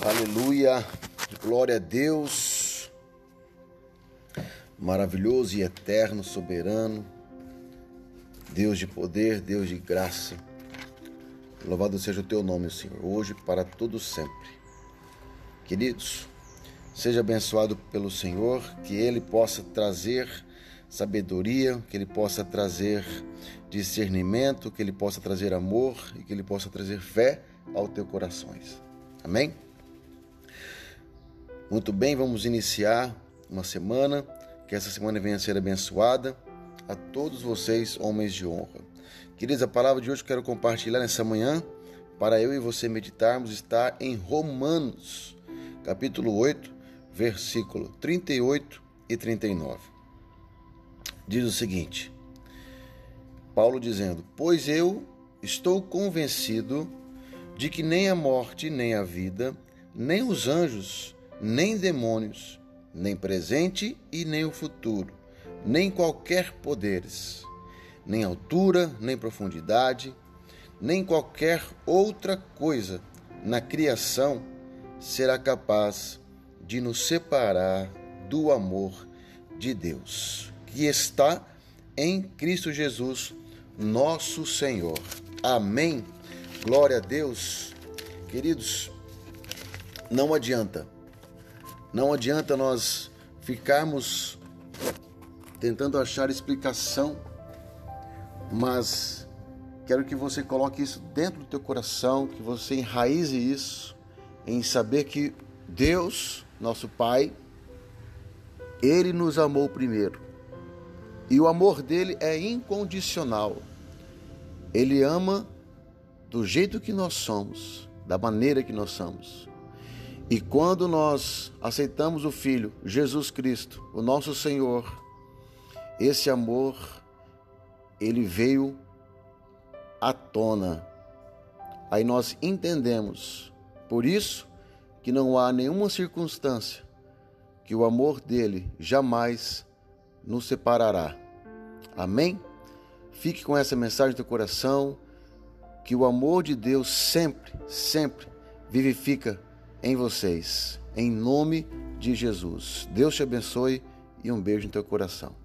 Aleluia, glória a Deus, maravilhoso e eterno, soberano, Deus de poder, Deus de graça. Louvado seja o teu nome, Senhor, hoje para todo sempre. Queridos, seja abençoado pelo Senhor, que ele possa trazer sabedoria, que ele possa trazer discernimento, que ele possa trazer amor e que ele possa trazer fé ao teu corações. Amém? Muito bem, vamos iniciar uma semana, que essa semana venha a ser abençoada a todos vocês, homens de honra. Queridos, a palavra de hoje que eu quero compartilhar nessa manhã, para eu e você meditarmos, está em Romanos, capítulo 8, versículo 38 e 39. Diz o seguinte: Paulo dizendo: Pois eu estou convencido de que nem a morte, nem a vida, nem os anjos, nem demônios, nem presente e nem o futuro, nem qualquer poderes, nem altura, nem profundidade, nem qualquer outra coisa na criação será capaz de nos separar do amor de Deus, que está em Cristo Jesus, nosso Senhor. Amém. Glória a Deus. Queridos, não adianta não adianta nós ficarmos tentando achar explicação, mas quero que você coloque isso dentro do teu coração, que você enraize isso em saber que Deus, nosso Pai, ele nos amou primeiro. E o amor dele é incondicional. Ele ama do jeito que nós somos, da maneira que nós somos. E quando nós aceitamos o Filho, Jesus Cristo, o nosso Senhor, esse amor, ele veio à tona. Aí nós entendemos, por isso, que não há nenhuma circunstância que o amor dele jamais nos separará. Amém? Fique com essa mensagem do coração, que o amor de Deus sempre, sempre vivifica em vocês, em nome de Jesus. Deus te abençoe e um beijo no teu coração.